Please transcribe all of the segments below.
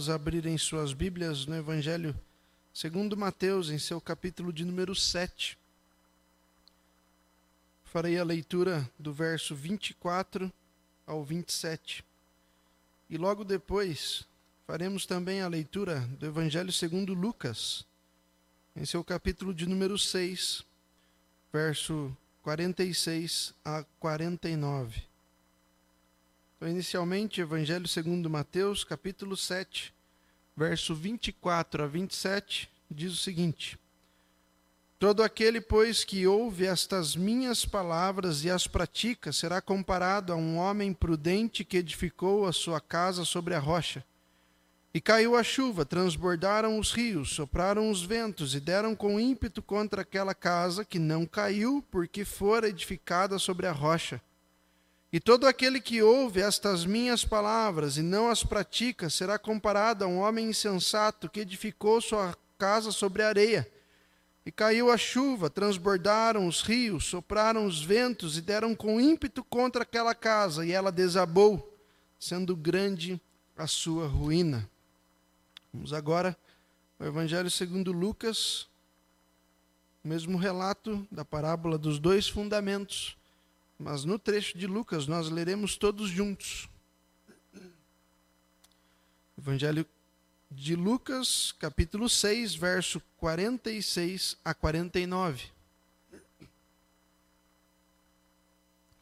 convidá-los abrirem suas Bíblias no Evangelho segundo Mateus, em seu capítulo de número 7. Farei a leitura do verso 24 ao 27. E logo depois faremos também a leitura do Evangelho segundo Lucas, em seu capítulo de número 6, verso 46 a 49. Então, inicialmente, Evangelho segundo Mateus, capítulo 7, verso 24 a 27, diz o seguinte: Todo aquele, pois, que ouve estas minhas palavras e as pratica, será comparado a um homem prudente que edificou a sua casa sobre a rocha. E caiu a chuva, transbordaram os rios, sopraram os ventos e deram com ímpeto contra aquela casa que não caiu, porque fora edificada sobre a rocha. E todo aquele que ouve estas minhas palavras e não as pratica será comparado a um homem insensato que edificou sua casa sobre areia. E caiu a chuva, transbordaram os rios, sopraram os ventos e deram com ímpeto contra aquela casa, e ela desabou, sendo grande a sua ruína. Vamos agora ao Evangelho segundo Lucas, o mesmo relato da parábola dos dois fundamentos mas no trecho de Lucas nós leremos todos juntos. Evangelho de Lucas, capítulo 6, verso 46 a 49.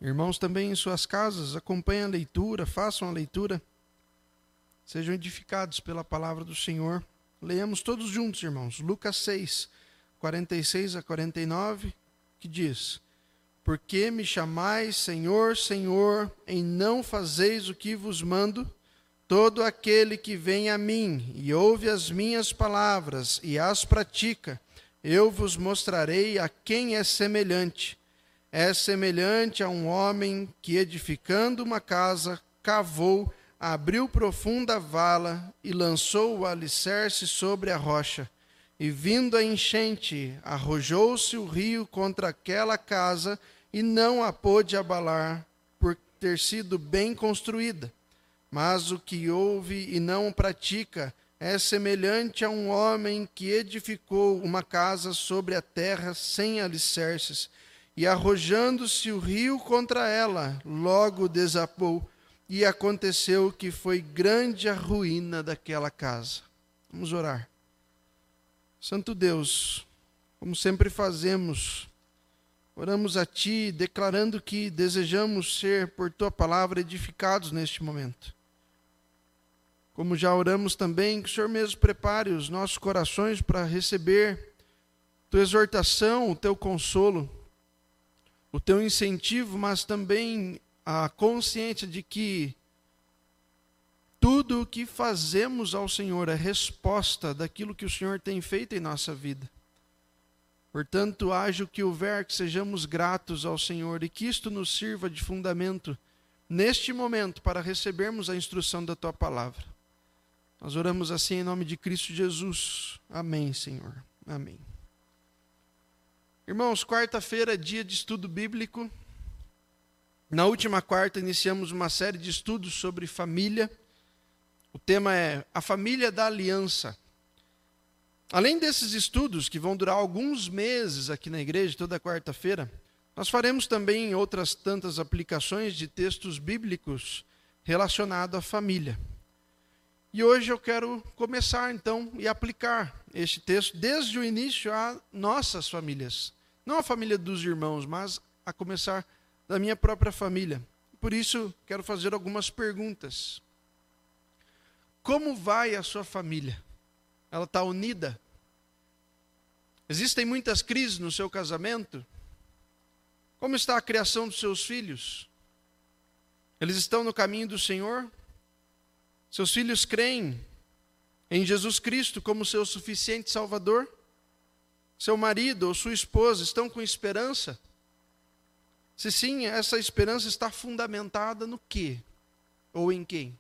Irmãos, também em suas casas, acompanhem a leitura, façam a leitura, sejam edificados pela palavra do Senhor. Leamos todos juntos, irmãos. Lucas 6, 46 a 49, que diz: por que me chamais Senhor, Senhor, em não fazeis o que vos mando? Todo aquele que vem a mim e ouve as minhas palavras e as pratica, eu vos mostrarei a quem é semelhante. É semelhante a um homem que, edificando uma casa, cavou, abriu profunda vala e lançou o alicerce sobre a rocha. E vindo a enchente, arrojou-se o rio contra aquela casa e não a pôde abalar por ter sido bem construída. Mas o que ouve e não pratica é semelhante a um homem que edificou uma casa sobre a terra sem alicerces, e arrojando-se o rio contra ela, logo desabou, e aconteceu que foi grande a ruína daquela casa. Vamos orar. Santo Deus, como sempre fazemos, Oramos a Ti, declarando que desejamos ser, por Tua palavra, edificados neste momento. Como já oramos também, que o Senhor mesmo prepare os nossos corações para receber Tua exortação, o Teu consolo, o Teu incentivo, mas também a consciência de que tudo o que fazemos ao Senhor é resposta daquilo que o Senhor tem feito em nossa vida. Portanto, haja o que houver, que sejamos gratos ao Senhor e que isto nos sirva de fundamento neste momento para recebermos a instrução da tua palavra. Nós oramos assim em nome de Cristo Jesus. Amém, Senhor. Amém. Irmãos, quarta-feira, dia de estudo bíblico. Na última quarta, iniciamos uma série de estudos sobre família. O tema é a família da aliança. Além desses estudos, que vão durar alguns meses aqui na igreja, toda quarta-feira, nós faremos também outras tantas aplicações de textos bíblicos relacionados à família. E hoje eu quero começar então e aplicar este texto desde o início a nossas famílias. Não a família dos irmãos, mas a começar da minha própria família. Por isso, quero fazer algumas perguntas. Como vai a sua família? Ela está unida? Existem muitas crises no seu casamento? Como está a criação dos seus filhos? Eles estão no caminho do Senhor? Seus filhos creem em Jesus Cristo como seu suficiente Salvador? Seu marido ou sua esposa estão com esperança? Se sim, essa esperança está fundamentada no quê? Ou em quem?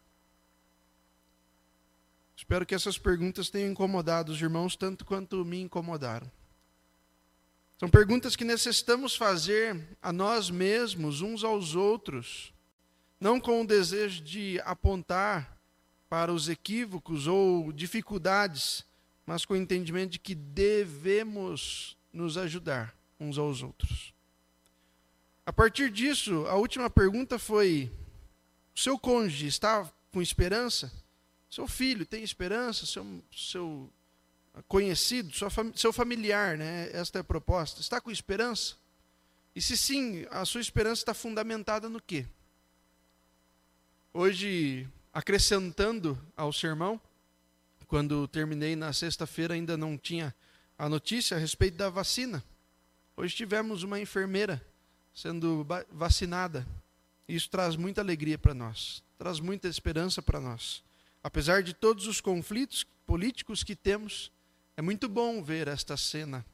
Espero que essas perguntas tenham incomodado os irmãos tanto quanto me incomodaram. São perguntas que necessitamos fazer a nós mesmos, uns aos outros, não com o desejo de apontar para os equívocos ou dificuldades, mas com o entendimento de que devemos nos ajudar uns aos outros. A partir disso, a última pergunta foi: o seu cônjuge está com esperança? Seu filho tem esperança? Seu, seu conhecido, seu familiar, né? Esta é a proposta. Está com esperança? E se sim, a sua esperança está fundamentada no quê? Hoje, acrescentando ao sermão, quando terminei na sexta-feira, ainda não tinha a notícia a respeito da vacina. Hoje tivemos uma enfermeira sendo vacinada. Isso traz muita alegria para nós, traz muita esperança para nós. Apesar de todos os conflitos políticos que temos, é muito bom ver esta cena.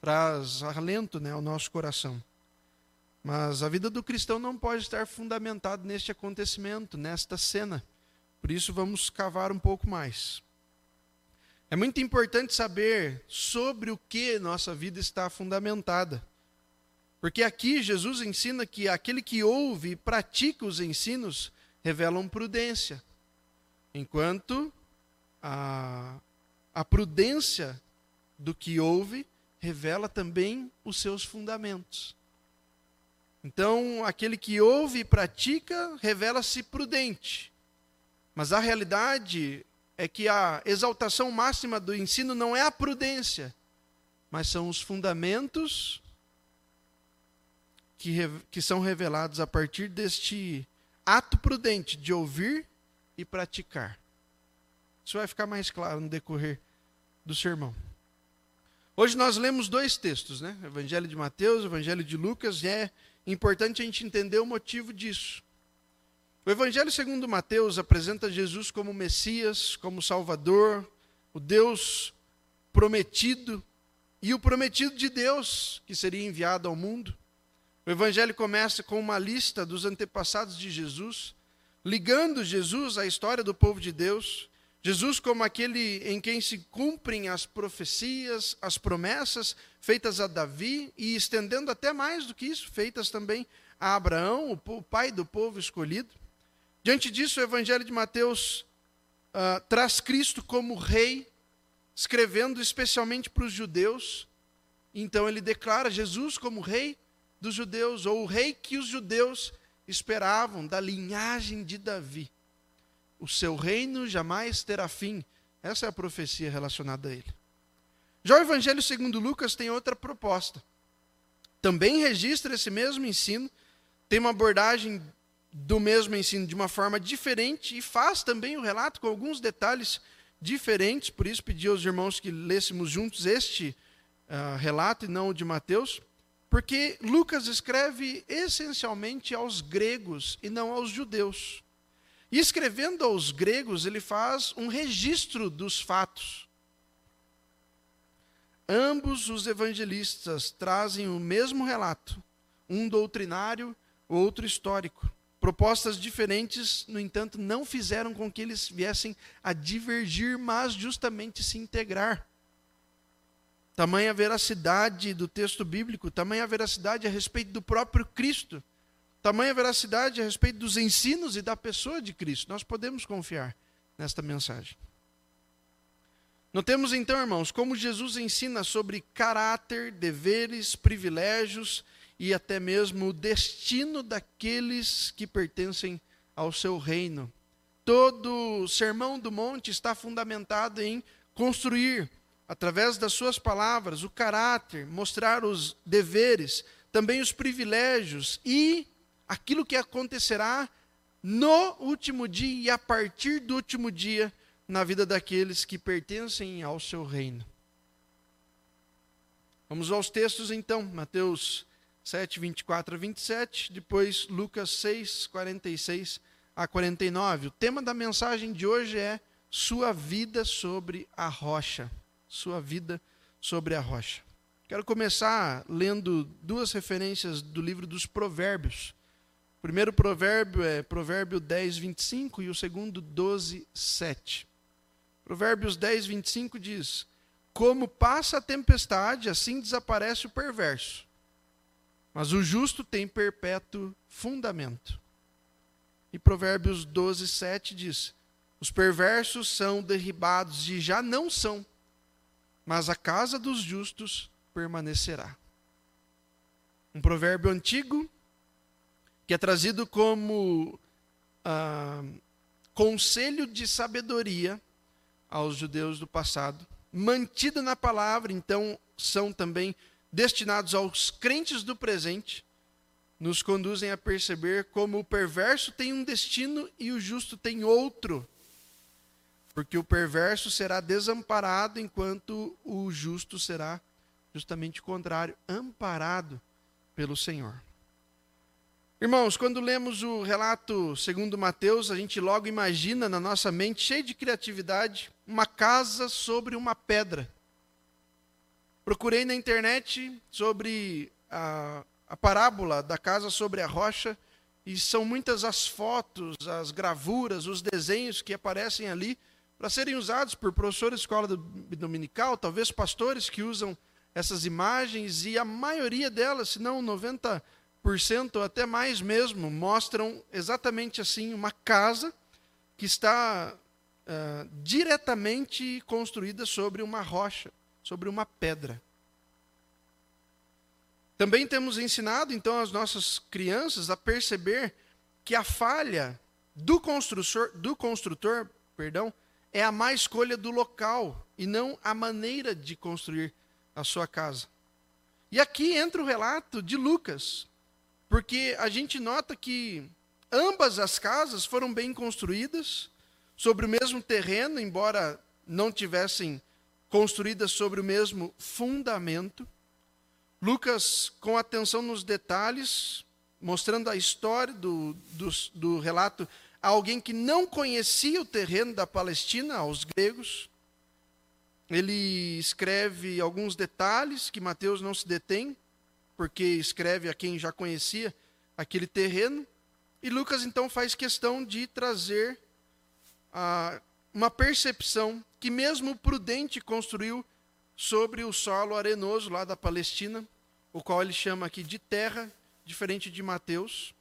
Traz alento né, ao nosso coração. Mas a vida do cristão não pode estar fundamentada neste acontecimento, nesta cena. Por isso vamos cavar um pouco mais. É muito importante saber sobre o que nossa vida está fundamentada. Porque aqui Jesus ensina que aquele que ouve e pratica os ensinos revelam prudência, enquanto a, a prudência do que ouve revela também os seus fundamentos. Então, aquele que ouve e pratica revela-se prudente. Mas a realidade é que a exaltação máxima do ensino não é a prudência, mas são os fundamentos que, que são revelados a partir deste ato prudente de ouvir e praticar. Isso vai ficar mais claro no decorrer do sermão. Hoje nós lemos dois textos, né? Evangelho de Mateus, Evangelho de Lucas, e é importante a gente entender o motivo disso. O Evangelho segundo Mateus apresenta Jesus como Messias, como Salvador, o Deus prometido e o prometido de Deus que seria enviado ao mundo. O Evangelho começa com uma lista dos antepassados de Jesus, ligando Jesus à história do povo de Deus. Jesus, como aquele em quem se cumprem as profecias, as promessas feitas a Davi e estendendo até mais do que isso, feitas também a Abraão, o pai do povo escolhido. Diante disso, o Evangelho de Mateus uh, traz Cristo como rei, escrevendo especialmente para os judeus. Então, ele declara Jesus como rei dos judeus, ou o rei que os judeus esperavam, da linhagem de Davi. O seu reino jamais terá fim. Essa é a profecia relacionada a ele. Já o Evangelho segundo Lucas tem outra proposta. Também registra esse mesmo ensino, tem uma abordagem do mesmo ensino de uma forma diferente e faz também o relato com alguns detalhes diferentes, por isso pedi aos irmãos que lêssemos juntos este uh, relato e não o de Mateus. Porque Lucas escreve essencialmente aos gregos e não aos judeus. E escrevendo aos gregos, ele faz um registro dos fatos. Ambos os evangelistas trazem o mesmo relato, um doutrinário, outro histórico. Propostas diferentes, no entanto, não fizeram com que eles viessem a divergir, mas justamente se integrar tamanha veracidade do texto bíblico, tamanha veracidade a respeito do próprio Cristo, tamanha veracidade a respeito dos ensinos e da pessoa de Cristo. Nós podemos confiar nesta mensagem. Notemos então, irmãos, como Jesus ensina sobre caráter, deveres, privilégios e até mesmo o destino daqueles que pertencem ao seu reino. Todo o sermão do monte está fundamentado em construir através das suas palavras, o caráter, mostrar os deveres, também os privilégios e aquilo que acontecerá no último dia e a partir do último dia na vida daqueles que pertencem ao seu reino. Vamos aos textos então, Mateus 7, 24 a 27, depois Lucas 6, 46 a 49. O tema da mensagem de hoje é Sua vida sobre a rocha sua vida sobre a rocha. Quero começar lendo duas referências do livro dos Provérbios. O primeiro provérbio é Provérbio 10, 25 e o segundo 12, 7. Provérbios 10, 25 diz: Como passa a tempestade, assim desaparece o perverso, mas o justo tem perpétuo fundamento. E Provérbios 12, 7 diz: Os perversos são derribados e já não são, mas a casa dos justos permanecerá. Um provérbio antigo que é trazido como ah, conselho de sabedoria aos judeus do passado, mantido na palavra, então são também destinados aos crentes do presente, nos conduzem a perceber como o perverso tem um destino e o justo tem outro. Porque o perverso será desamparado enquanto o justo será justamente o contrário, amparado pelo Senhor. Irmãos, quando lemos o relato segundo Mateus, a gente logo imagina na nossa mente, cheio de criatividade, uma casa sobre uma pedra. Procurei na internet sobre a, a parábola da casa sobre a rocha, e são muitas as fotos, as gravuras, os desenhos que aparecem ali para serem usados por professores de escola dominical, talvez pastores que usam essas imagens, e a maioria delas, se não 90%, ou até mais mesmo, mostram exatamente assim uma casa que está uh, diretamente construída sobre uma rocha, sobre uma pedra. Também temos ensinado, então, as nossas crianças a perceber que a falha do construtor, do construtor perdão, é a má escolha do local e não a maneira de construir a sua casa. E aqui entra o relato de Lucas, porque a gente nota que ambas as casas foram bem construídas sobre o mesmo terreno, embora não tivessem construídas sobre o mesmo fundamento. Lucas, com atenção nos detalhes, mostrando a história do, do, do relato a alguém que não conhecia o terreno da Palestina, aos gregos. Ele escreve alguns detalhes que Mateus não se detém, porque escreve a quem já conhecia aquele terreno. E Lucas então faz questão de trazer ah, uma percepção que mesmo Prudente construiu sobre o solo arenoso lá da Palestina, o qual ele chama aqui de terra, diferente de Mateus.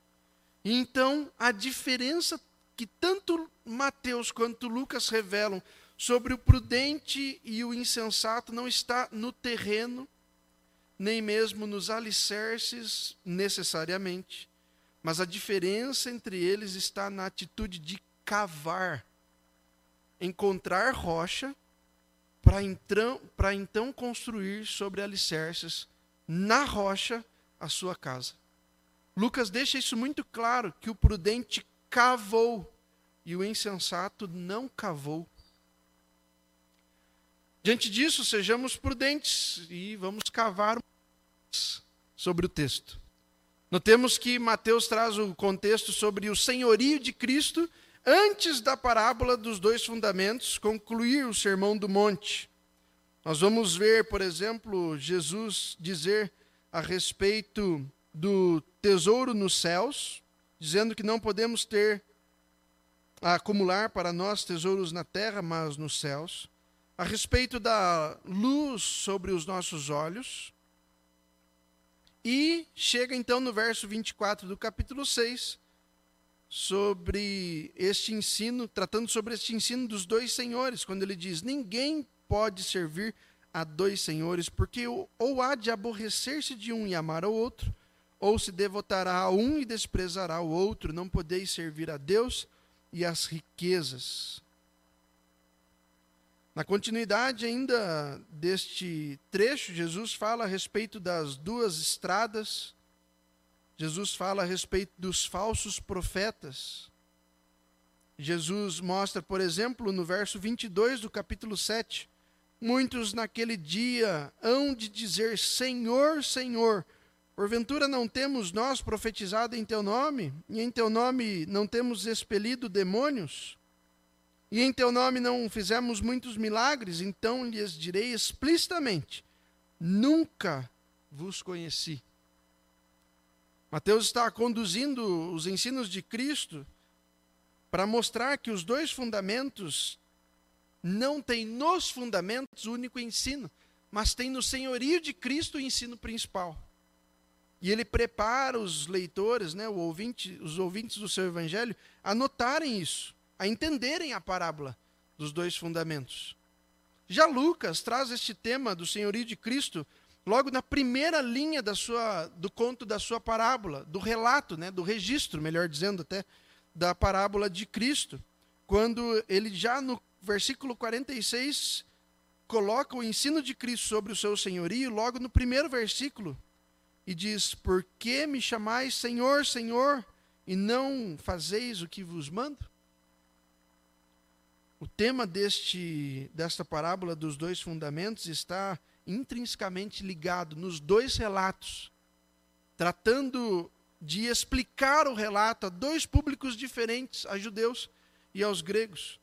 E então a diferença que tanto Mateus quanto Lucas revelam sobre o prudente e o insensato não está no terreno, nem mesmo nos alicerces necessariamente, mas a diferença entre eles está na atitude de cavar, encontrar rocha para então, então construir sobre alicerces na rocha a sua casa. Lucas deixa isso muito claro que o prudente cavou e o insensato não cavou. Diante disso, sejamos prudentes e vamos cavar sobre o texto. Notemos que Mateus traz o contexto sobre o senhorio de Cristo antes da parábola dos dois fundamentos concluir o sermão do monte. Nós vamos ver, por exemplo, Jesus dizer a respeito do tesouro nos céus, dizendo que não podemos ter a acumular para nós tesouros na terra, mas nos céus a respeito da luz sobre os nossos olhos. E chega então no verso 24 do capítulo 6, sobre este ensino, tratando sobre este ensino dos dois senhores, quando ele diz: Ninguém pode servir a dois senhores, porque ou há de aborrecer-se de um e amar ao outro, ou se devotará a um e desprezará o outro, não podeis servir a Deus e às riquezas. Na continuidade ainda deste trecho, Jesus fala a respeito das duas estradas, Jesus fala a respeito dos falsos profetas. Jesus mostra, por exemplo, no verso 22 do capítulo 7, muitos naquele dia hão de dizer: Senhor, Senhor, porventura não temos nós profetizado em teu nome, e em teu nome não temos expelido demônios? e em teu nome não fizemos muitos milagres, então lhes direi explicitamente: nunca vos conheci. Mateus está conduzindo os ensinos de Cristo para mostrar que os dois fundamentos não têm nos fundamentos único ensino, mas tem no senhorio de Cristo o ensino principal. E ele prepara os leitores, né, o ouvinte, os ouvintes do seu evangelho, a notarem isso a entenderem a parábola dos dois fundamentos. Já Lucas traz este tema do senhorio de Cristo logo na primeira linha da sua, do conto da sua parábola, do relato, né, do registro, melhor dizendo até, da parábola de Cristo, quando ele já no versículo 46 coloca o ensino de Cristo sobre o seu senhorio, logo no primeiro versículo, e diz: Por que me chamais Senhor, Senhor, e não fazeis o que vos mando? O tema deste, desta parábola dos dois fundamentos está intrinsecamente ligado nos dois relatos, tratando de explicar o relato a dois públicos diferentes, a judeus e aos gregos,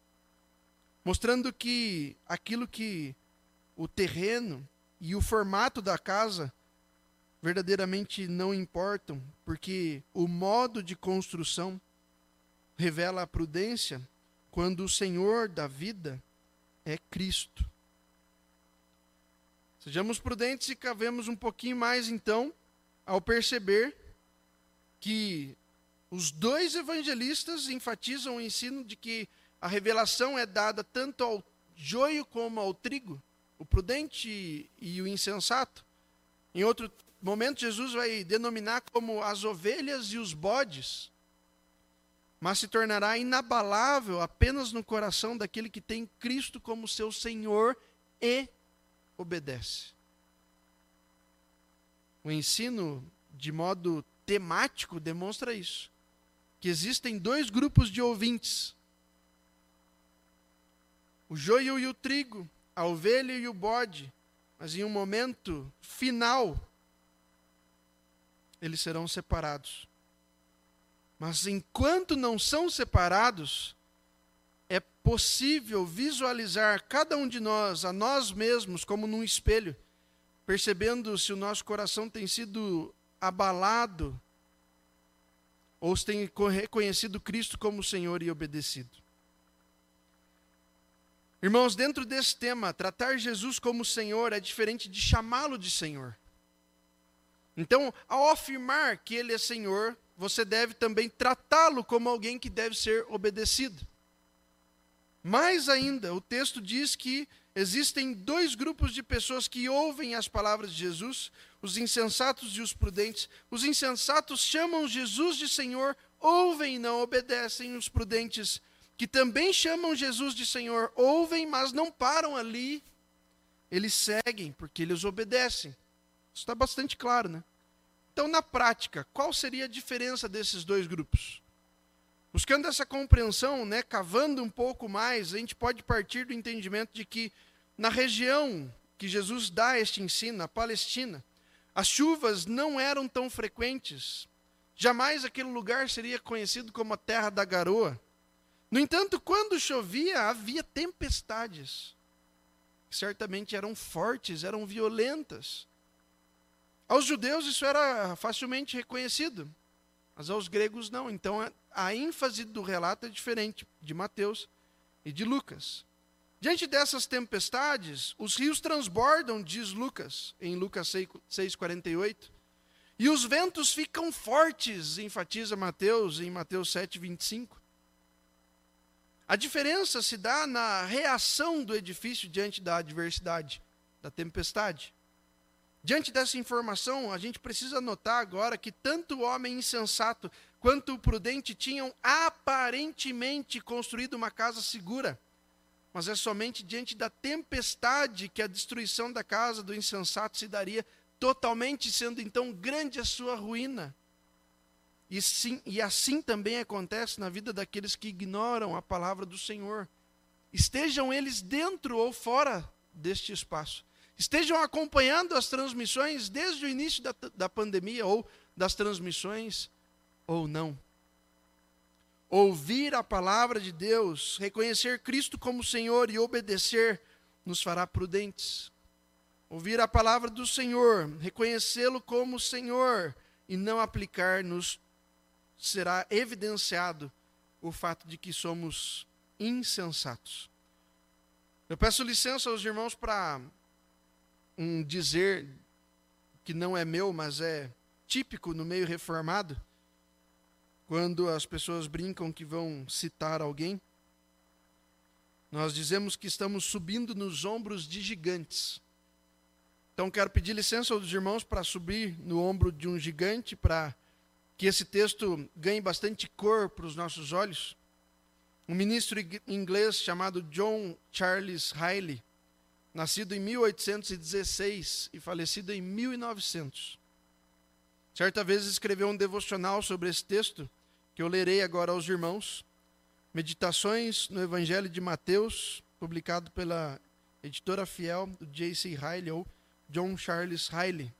mostrando que aquilo que o terreno e o formato da casa verdadeiramente não importam, porque o modo de construção revela a prudência quando o Senhor da vida é Cristo. Sejamos prudentes e cavemos um pouquinho mais, então, ao perceber que os dois evangelistas enfatizam o ensino de que a revelação é dada tanto ao joio como ao trigo, o prudente e o insensato. Em outro momento, Jesus vai denominar como as ovelhas e os bodes mas se tornará inabalável apenas no coração daquele que tem Cristo como seu Senhor e obedece. O ensino, de modo temático, demonstra isso. Que existem dois grupos de ouvintes: o joio e o trigo, a ovelha e o bode, mas em um momento final, eles serão separados. Mas enquanto não são separados, é possível visualizar cada um de nós, a nós mesmos, como num espelho, percebendo se o nosso coração tem sido abalado ou se tem reconhecido Cristo como Senhor e obedecido. Irmãos, dentro desse tema, tratar Jesus como Senhor é diferente de chamá-lo de Senhor. Então, ao afirmar que Ele é Senhor, você deve também tratá-lo como alguém que deve ser obedecido. Mais ainda, o texto diz que existem dois grupos de pessoas que ouvem as palavras de Jesus, os insensatos e os prudentes. Os insensatos chamam Jesus de Senhor, ouvem e não obedecem. Os prudentes, que também chamam Jesus de Senhor, ouvem, mas não param ali. Eles seguem, porque eles obedecem. Isso está bastante claro, né? Então, na prática, qual seria a diferença desses dois grupos? Buscando essa compreensão, né, cavando um pouco mais, a gente pode partir do entendimento de que na região que Jesus dá este ensino, na Palestina, as chuvas não eram tão frequentes. Jamais aquele lugar seria conhecido como a terra da garoa. No entanto, quando chovia, havia tempestades. Certamente eram fortes, eram violentas. Aos judeus isso era facilmente reconhecido, mas aos gregos não. Então a ênfase do relato é diferente de Mateus e de Lucas. Diante dessas tempestades, os rios transbordam, diz Lucas, em Lucas 6,48, e os ventos ficam fortes, enfatiza Mateus em Mateus 7,25. A diferença se dá na reação do edifício diante da adversidade, da tempestade. Diante dessa informação, a gente precisa notar agora que tanto o homem insensato quanto o prudente tinham aparentemente construído uma casa segura. Mas é somente diante da tempestade que a destruição da casa do insensato se daria, totalmente sendo então grande a sua ruína. E, sim, e assim também acontece na vida daqueles que ignoram a palavra do Senhor. Estejam eles dentro ou fora deste espaço estejam acompanhando as transmissões desde o início da, da pandemia ou das transmissões ou não. Ouvir a palavra de Deus, reconhecer Cristo como Senhor e obedecer nos fará prudentes. Ouvir a palavra do Senhor, reconhecê-lo como Senhor e não aplicar-nos será evidenciado o fato de que somos insensatos. Eu peço licença aos irmãos para um dizer que não é meu, mas é típico no meio reformado, quando as pessoas brincam que vão citar alguém. nós dizemos que estamos subindo nos ombros de gigantes. Então quero pedir licença aos irmãos para subir no ombro de um gigante, para que esse texto ganhe bastante cor para os nossos olhos. Um ministro inglês chamado John Charles Riley, nascido em 1816 e falecido em 1900. Certa vez escreveu um devocional sobre esse texto, que eu lerei agora aos irmãos. Meditações no Evangelho de Mateus, publicado pela editora fiel do J.C. Riley, ou John Charles Riley.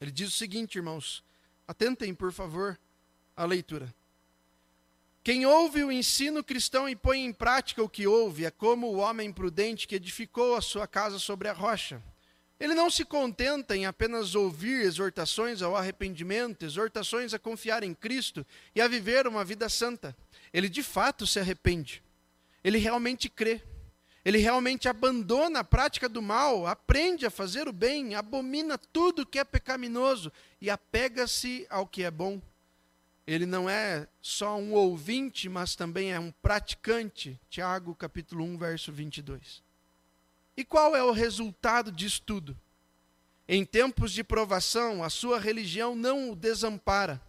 Ele diz o seguinte, irmãos, atentem, por favor, à leitura. Quem ouve o ensino cristão e põe em prática o que ouve é como o homem prudente que edificou a sua casa sobre a rocha. Ele não se contenta em apenas ouvir exortações ao arrependimento, exortações a confiar em Cristo e a viver uma vida santa. Ele de fato se arrepende. Ele realmente crê. Ele realmente abandona a prática do mal, aprende a fazer o bem, abomina tudo que é pecaminoso e apega-se ao que é bom. Ele não é só um ouvinte, mas também é um praticante. Tiago capítulo 1, verso 22. E qual é o resultado disso tudo? Em tempos de provação, a sua religião não o desampara.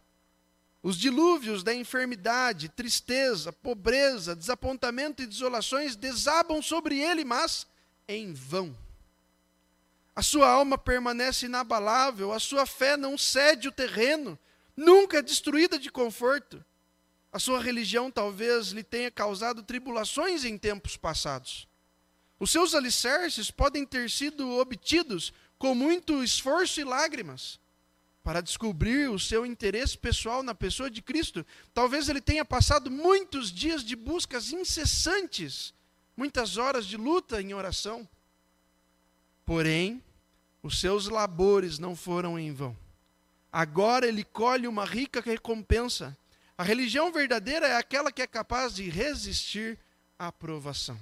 Os dilúvios da enfermidade, tristeza, pobreza, desapontamento e desolações desabam sobre ele, mas em vão. A sua alma permanece inabalável, a sua fé não cede o terreno, nunca é destruída de conforto. A sua religião talvez lhe tenha causado tribulações em tempos passados. Os seus alicerces podem ter sido obtidos com muito esforço e lágrimas. Para descobrir o seu interesse pessoal na pessoa de Cristo, talvez ele tenha passado muitos dias de buscas incessantes, muitas horas de luta em oração. Porém, os seus labores não foram em vão. Agora ele colhe uma rica recompensa. A religião verdadeira é aquela que é capaz de resistir à provação.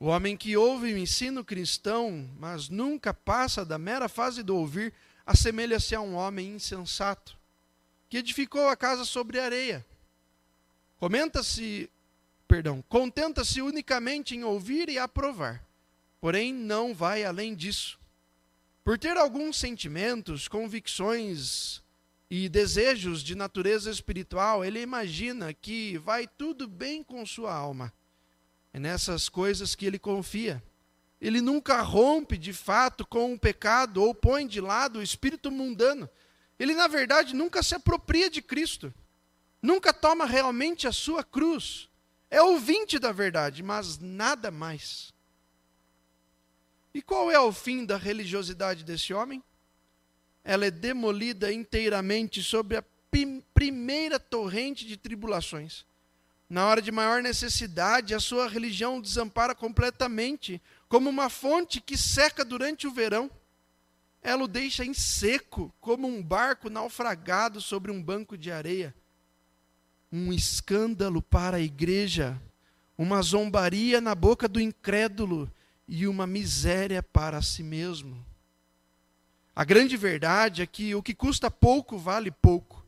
O homem que ouve o ensino cristão, mas nunca passa da mera fase do ouvir, assemelha-se a um homem insensato, que edificou a casa sobre areia. Comenta-se, perdão, contenta-se unicamente em ouvir e aprovar, porém não vai além disso. Por ter alguns sentimentos, convicções e desejos de natureza espiritual, ele imagina que vai tudo bem com sua alma é nessas coisas que ele confia. Ele nunca rompe de fato com o pecado ou põe de lado o espírito mundano. Ele, na verdade, nunca se apropria de Cristo. Nunca toma realmente a sua cruz. É ouvinte da verdade, mas nada mais. E qual é o fim da religiosidade desse homem? Ela é demolida inteiramente sobre a primeira torrente de tribulações. Na hora de maior necessidade, a sua religião desampara completamente, como uma fonte que seca durante o verão. Ela o deixa em seco, como um barco naufragado sobre um banco de areia. Um escândalo para a igreja, uma zombaria na boca do incrédulo e uma miséria para si mesmo. A grande verdade é que o que custa pouco vale pouco.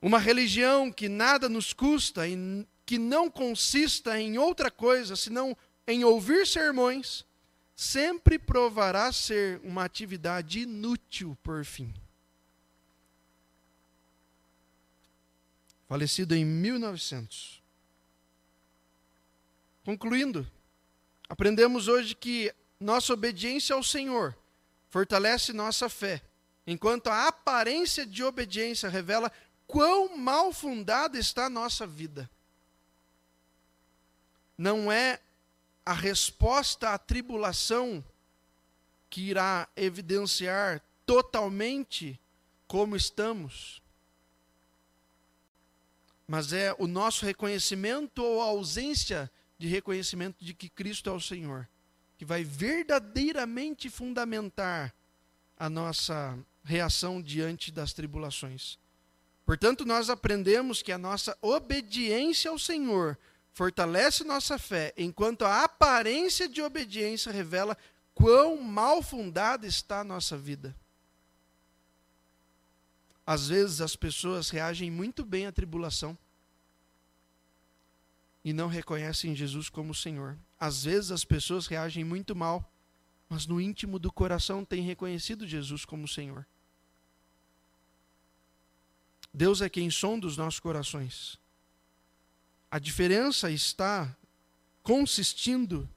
Uma religião que nada nos custa e que não consista em outra coisa senão em ouvir sermões, sempre provará ser uma atividade inútil por fim. Falecido em 1900. Concluindo, aprendemos hoje que nossa obediência ao Senhor fortalece nossa fé, enquanto a aparência de obediência revela quão mal fundada está a nossa vida. Não é a resposta à tribulação que irá evidenciar totalmente como estamos, mas é o nosso reconhecimento ou ausência de reconhecimento de que Cristo é o Senhor, que vai verdadeiramente fundamentar a nossa reação diante das tribulações. Portanto, nós aprendemos que a nossa obediência ao Senhor fortalece nossa fé, enquanto a aparência de obediência revela quão mal fundada está a nossa vida. Às vezes as pessoas reagem muito bem à tribulação. E não reconhecem Jesus como Senhor. Às vezes as pessoas reagem muito mal, mas no íntimo do coração têm reconhecido Jesus como Senhor. Deus é quem sonda os nossos corações. A diferença está consistindo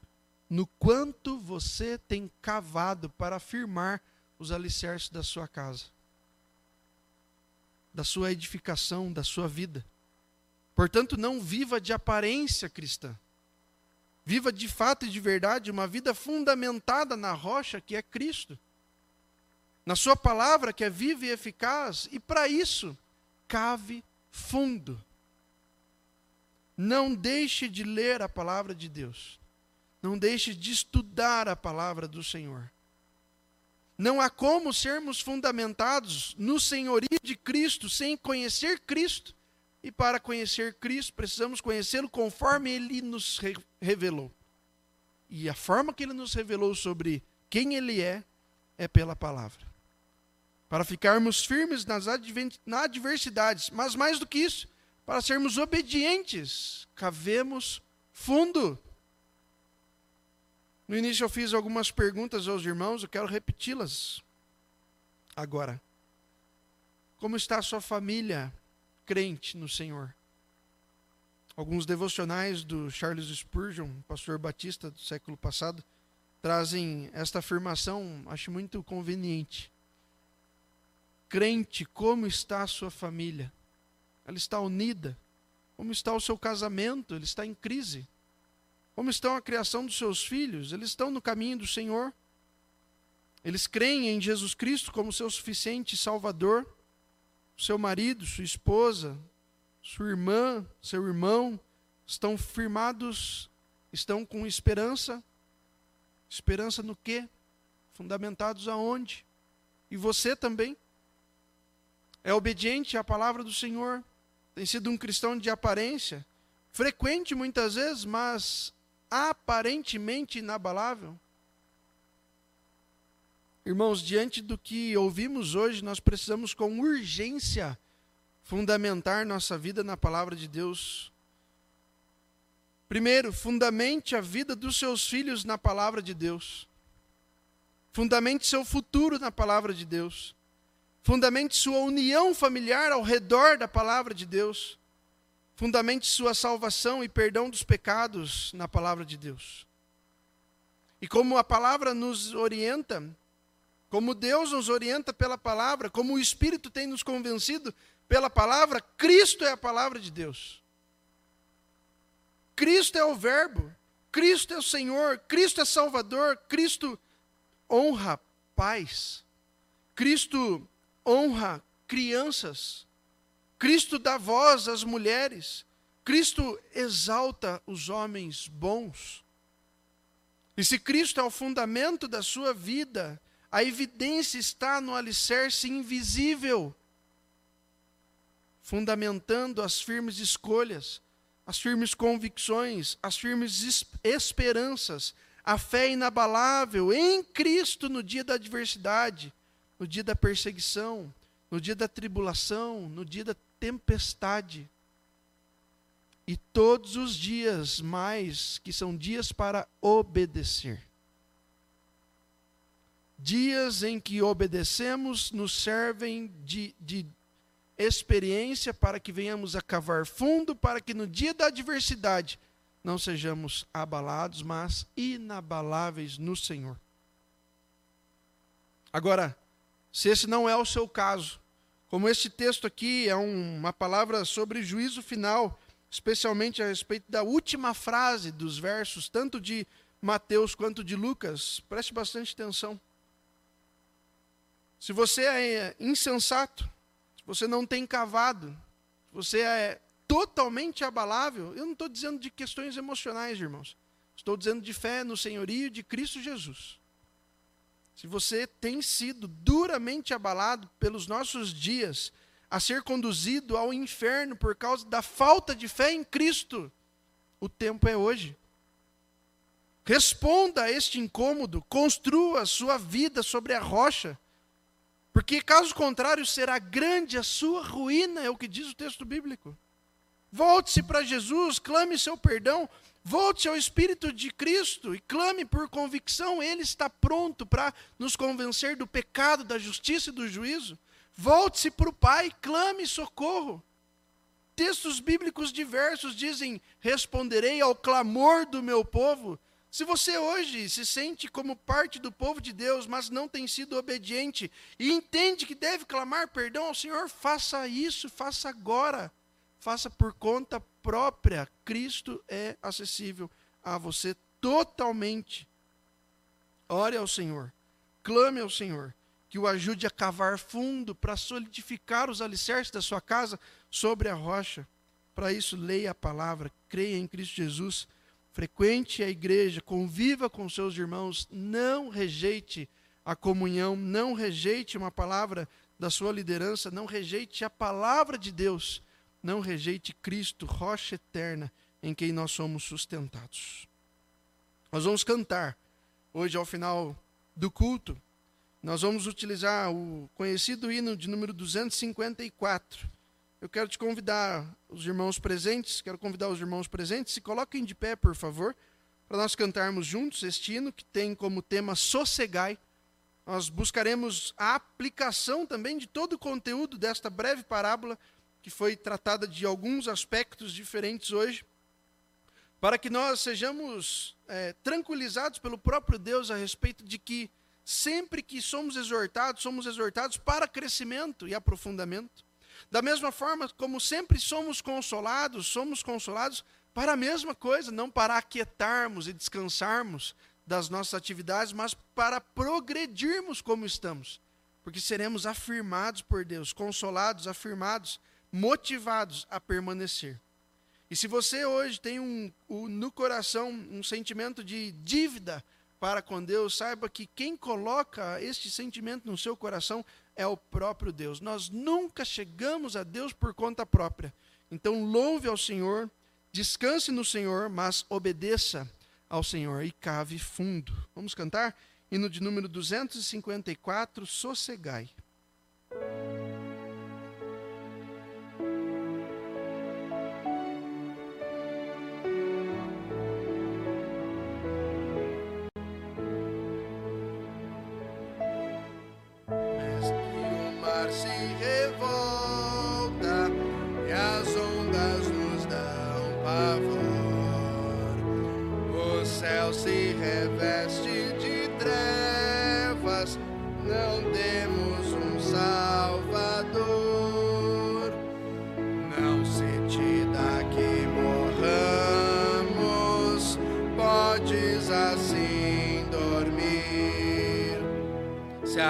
no quanto você tem cavado para afirmar os alicerces da sua casa, da sua edificação, da sua vida. Portanto, não viva de aparência cristã. Viva de fato e de verdade uma vida fundamentada na rocha que é Cristo. Na Sua palavra que é viva e eficaz, e para isso, cave fundo. Não deixe de ler a palavra de Deus. Não deixe de estudar a palavra do Senhor. Não há como sermos fundamentados no senhorio de Cristo sem conhecer Cristo. E para conhecer Cristo, precisamos conhecê-lo conforme ele nos revelou. E a forma que ele nos revelou sobre quem ele é, é pela palavra. Para ficarmos firmes nas adversidades, mas mais do que isso, para sermos obedientes, cavemos fundo. No início eu fiz algumas perguntas aos irmãos, eu quero repeti-las agora. Como está a sua família crente no Senhor? Alguns devocionais do Charles Spurgeon, pastor batista do século passado, trazem esta afirmação, acho muito conveniente. Crente, como está a sua família? Ela está unida? Como está o seu casamento? Ele está em crise? Como estão a criação dos seus filhos? Eles estão no caminho do Senhor. Eles creem em Jesus Cristo como seu suficiente Salvador. Seu marido, sua esposa, sua irmã, seu irmão estão firmados, estão com esperança. Esperança no quê? Fundamentados aonde? E você também? É obediente à palavra do Senhor? Tem sido um cristão de aparência? Frequente muitas vezes, mas aparentemente inabalável? Irmãos, diante do que ouvimos hoje, nós precisamos com urgência fundamentar nossa vida na palavra de Deus. Primeiro, fundamente a vida dos seus filhos na palavra de Deus. Fundamente seu futuro na palavra de Deus. Fundamente sua união familiar ao redor da palavra de Deus. Fundamente sua salvação e perdão dos pecados na palavra de Deus. E como a palavra nos orienta, como Deus nos orienta pela palavra, como o Espírito tem nos convencido pela palavra, Cristo é a palavra de Deus. Cristo é o Verbo, Cristo é o Senhor, Cristo é Salvador, Cristo honra pais, Cristo honra crianças. Cristo dá voz às mulheres. Cristo exalta os homens bons. E se Cristo é o fundamento da sua vida, a evidência está no alicerce invisível, fundamentando as firmes escolhas, as firmes convicções, as firmes esperanças, a fé inabalável em Cristo no dia da adversidade, no dia da perseguição, no dia da tribulação, no dia da tempestade. E todos os dias mais, que são dias para obedecer. Dias em que obedecemos nos servem de, de experiência para que venhamos a cavar fundo, para que no dia da adversidade não sejamos abalados, mas inabaláveis no Senhor. Agora, se esse não é o seu caso, como este texto aqui é um, uma palavra sobre juízo final, especialmente a respeito da última frase dos versos, tanto de Mateus quanto de Lucas, preste bastante atenção. Se você é insensato, se você não tem cavado, se você é totalmente abalável, eu não estou dizendo de questões emocionais, irmãos. Estou dizendo de fé no senhorio de Cristo Jesus se você tem sido duramente abalado pelos nossos dias, a ser conduzido ao inferno por causa da falta de fé em Cristo, o tempo é hoje. Responda a este incômodo, construa sua vida sobre a rocha, porque caso contrário será grande a sua ruína, é o que diz o texto bíblico. Volte-se para Jesus, clame seu perdão, volte ao Espírito de Cristo e clame por convicção. Ele está pronto para nos convencer do pecado, da justiça e do juízo. Volte-se para o Pai, clame socorro. Textos bíblicos diversos dizem: Responderei ao clamor do meu povo. Se você hoje se sente como parte do povo de Deus, mas não tem sido obediente e entende que deve clamar perdão ao Senhor, faça isso, faça agora. Faça por conta própria. Cristo é acessível a você totalmente. Ore ao Senhor, clame ao Senhor, que o ajude a cavar fundo para solidificar os alicerces da sua casa sobre a rocha. Para isso, leia a palavra, creia em Cristo Jesus frequente a igreja, conviva com seus irmãos, não rejeite a comunhão, não rejeite uma palavra da sua liderança, não rejeite a palavra de Deus, não rejeite Cristo, rocha eterna em quem nós somos sustentados. Nós vamos cantar hoje ao final do culto. Nós vamos utilizar o conhecido hino de número 254 eu quero te convidar, os irmãos presentes, quero convidar os irmãos presentes, se coloquem de pé, por favor, para nós cantarmos juntos este hino que tem como tema Sossegai. Nós buscaremos a aplicação também de todo o conteúdo desta breve parábola, que foi tratada de alguns aspectos diferentes hoje, para que nós sejamos é, tranquilizados pelo próprio Deus a respeito de que sempre que somos exortados, somos exortados para crescimento e aprofundamento. Da mesma forma como sempre somos consolados, somos consolados para a mesma coisa, não para aquietarmos e descansarmos das nossas atividades, mas para progredirmos como estamos. Porque seremos afirmados por Deus, consolados, afirmados, motivados a permanecer. E se você hoje tem um, um, no coração um sentimento de dívida para com Deus, saiba que quem coloca este sentimento no seu coração é o próprio Deus. Nós nunca chegamos a Deus por conta própria. Então, louve ao Senhor, descanse no Senhor, mas obedeça ao Senhor e cave fundo. Vamos cantar? Hino de número 254, Sossegai.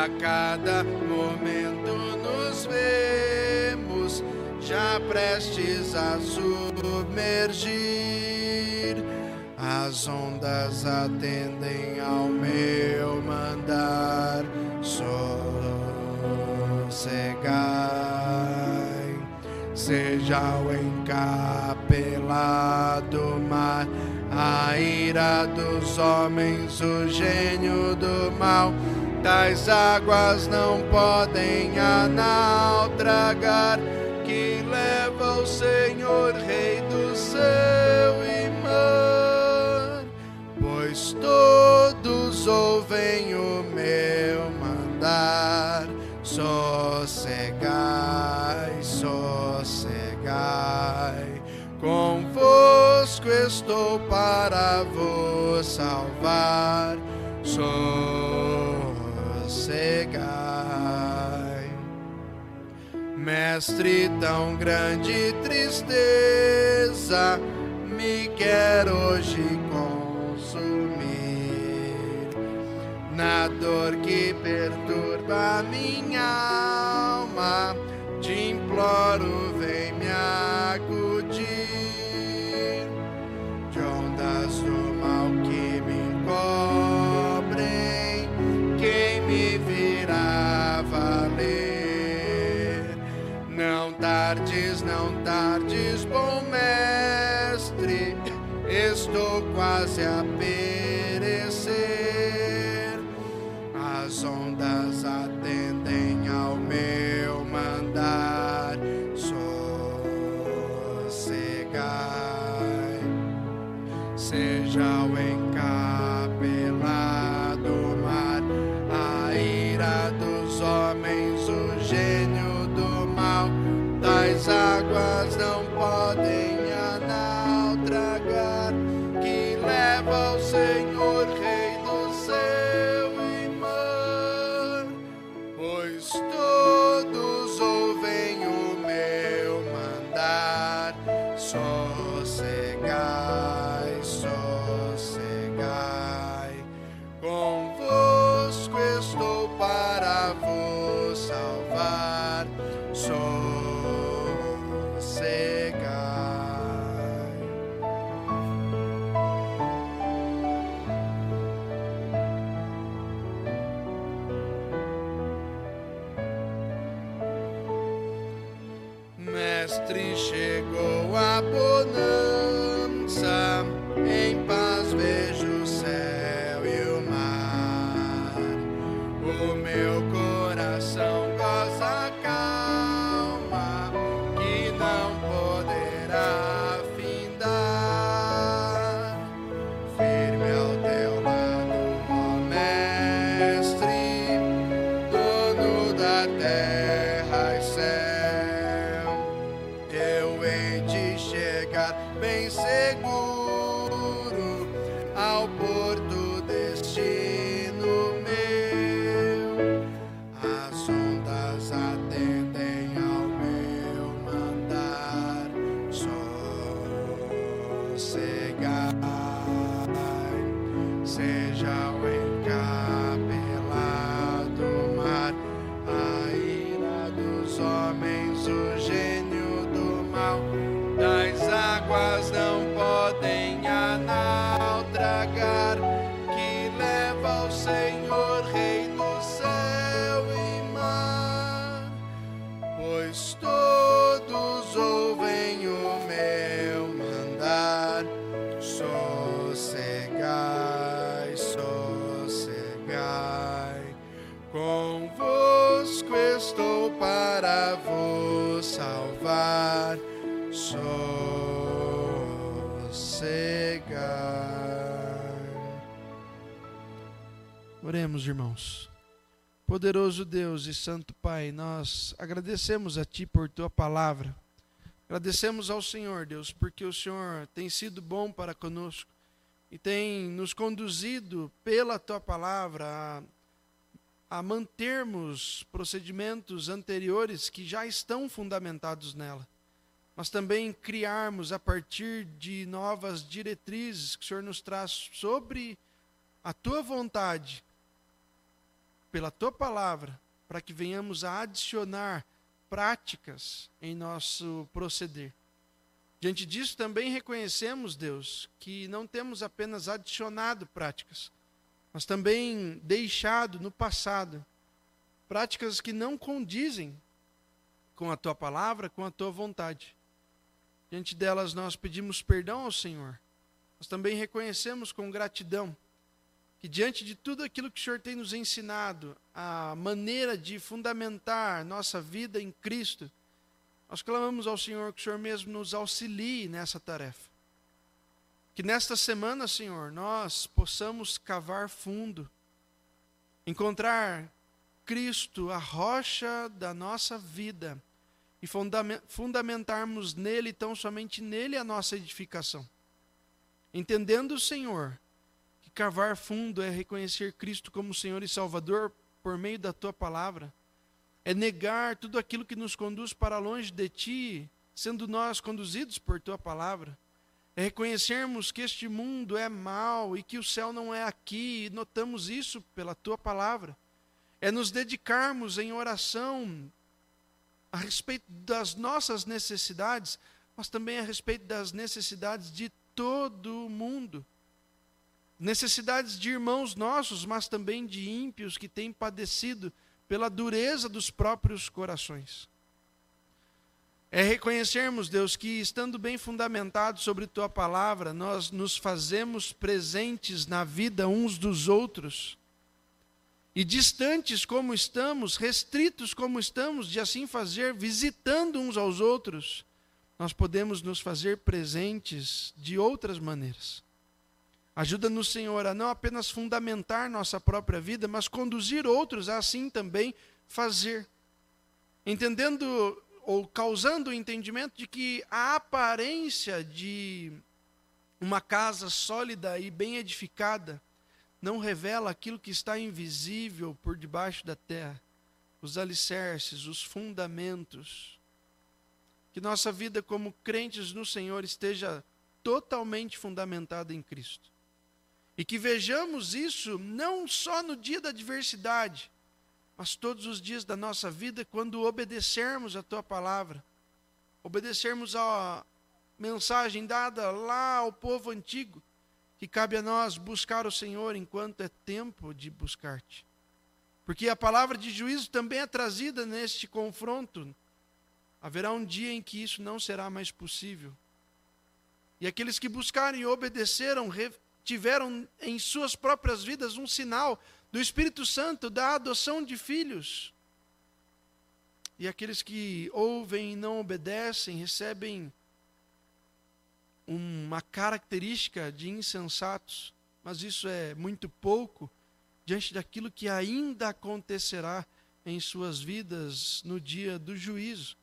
Cada momento nos vemos já prestes a submergir. As ondas atendem ao meu mandar, sossegai. Seja o encapelado mar, a ira dos homens, o gênio do mal Tais águas não podem a tragar, que leva o Senhor, Rei do céu e mar, pois todos ouvem o meu mandar. Sossegai, sossegai, convosco estou para vos salvar. Sossegai sossegai. Mestre, tão grande tristeza me quer hoje consumir. Na dor que perturba minha alma, te imploro, vem me acudir. Tardes, não tardes, bom mestre, estou quase a perecer. As ondas atendem para vos salvar. Sossegai. Oremos, irmãos. Poderoso Deus e Santo Pai, nós agradecemos a Ti por Tua palavra. Agradecemos ao Senhor, Deus, porque o Senhor tem sido bom para conosco e tem nos conduzido pela Tua palavra a, a mantermos procedimentos anteriores que já estão fundamentados nela, mas também criarmos a partir de novas diretrizes que o Senhor nos traz sobre a Tua vontade pela tua palavra, para que venhamos a adicionar práticas em nosso proceder. Diante disso, também reconhecemos, Deus, que não temos apenas adicionado práticas, mas também deixado no passado práticas que não condizem com a tua palavra, com a tua vontade. Diante delas, nós pedimos perdão ao Senhor. Nós também reconhecemos com gratidão que diante de tudo aquilo que o Senhor tem nos ensinado, a maneira de fundamentar nossa vida em Cristo, nós clamamos ao Senhor que o Senhor mesmo nos auxilie nessa tarefa. Que nesta semana, Senhor, nós possamos cavar fundo, encontrar Cristo, a rocha da nossa vida, e fundamentarmos nele, tão somente nele, a nossa edificação. Entendendo, Senhor, cavar fundo é reconhecer Cristo como Senhor e Salvador por meio da tua palavra. É negar tudo aquilo que nos conduz para longe de ti, sendo nós conduzidos por tua palavra. É reconhecermos que este mundo é mau e que o céu não é aqui, e notamos isso pela tua palavra. É nos dedicarmos em oração a respeito das nossas necessidades, mas também a respeito das necessidades de todo o mundo necessidades de irmãos nossos, mas também de ímpios que têm padecido pela dureza dos próprios corações. É reconhecermos, Deus, que estando bem fundamentados sobre tua palavra, nós nos fazemos presentes na vida uns dos outros. E distantes como estamos, restritos como estamos de assim fazer, visitando uns aos outros, nós podemos nos fazer presentes de outras maneiras. Ajuda-nos, Senhor, a não apenas fundamentar nossa própria vida, mas conduzir outros a assim também fazer. Entendendo ou causando o entendimento de que a aparência de uma casa sólida e bem edificada não revela aquilo que está invisível por debaixo da terra, os alicerces, os fundamentos. Que nossa vida como crentes no Senhor esteja totalmente fundamentada em Cristo E que vejamos isso não só no dia da adversidade, mas todos os dias da nossa vida, quando obedecermos a tua palavra, obedecermos a mensagem dada lá ao povo antigo, que cabe a nós buscar o Senhor enquanto é tempo de buscar-te. Porque a palavra de juízo também é trazida neste confronto. Haverá um dia em que isso não será mais possível. E aqueles que buscaram e obedeceram tiveram em suas próprias vidas um sinal do Espírito Santo, da adoção de filhos. E aqueles que ouvem e não obedecem recebem uma característica de insensatos, mas isso é muito pouco diante daquilo que ainda acontecerá em suas vidas no dia do juízo.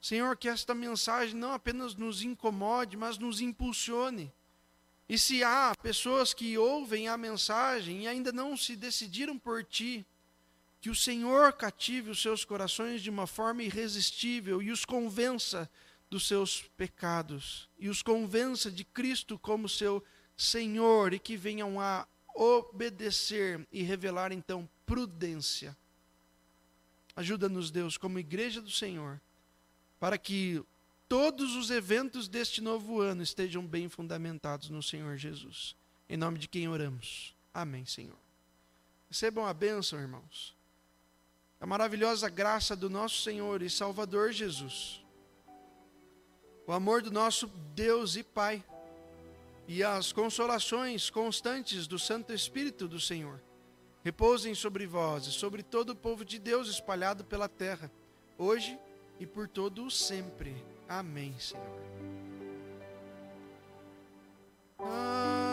Senhor, que esta mensagem não apenas nos incomode, mas nos impulsione e se há pessoas que ouvem a mensagem e ainda não se decidiram por ti, que o Senhor cative os seus corações de uma forma irresistível e os convença dos seus pecados, e os convença de Cristo como seu Senhor, e que venham a obedecer e revelar então prudência. Ajuda-nos, Deus, como igreja do Senhor, para que todos os eventos deste novo ano estejam bem fundamentados no Senhor Jesus. Em nome de quem oramos. Amém, Senhor. Recebam a bênção, irmãos. A maravilhosa graça do nosso Senhor e Salvador Jesus. O amor do nosso Deus e Pai. E as consolações constantes do Santo Espírito do Senhor repousem sobre vós e sobre todo o povo de Deus espalhado pela terra, hoje e por todo o sempre. Amém, Senhor. Ah.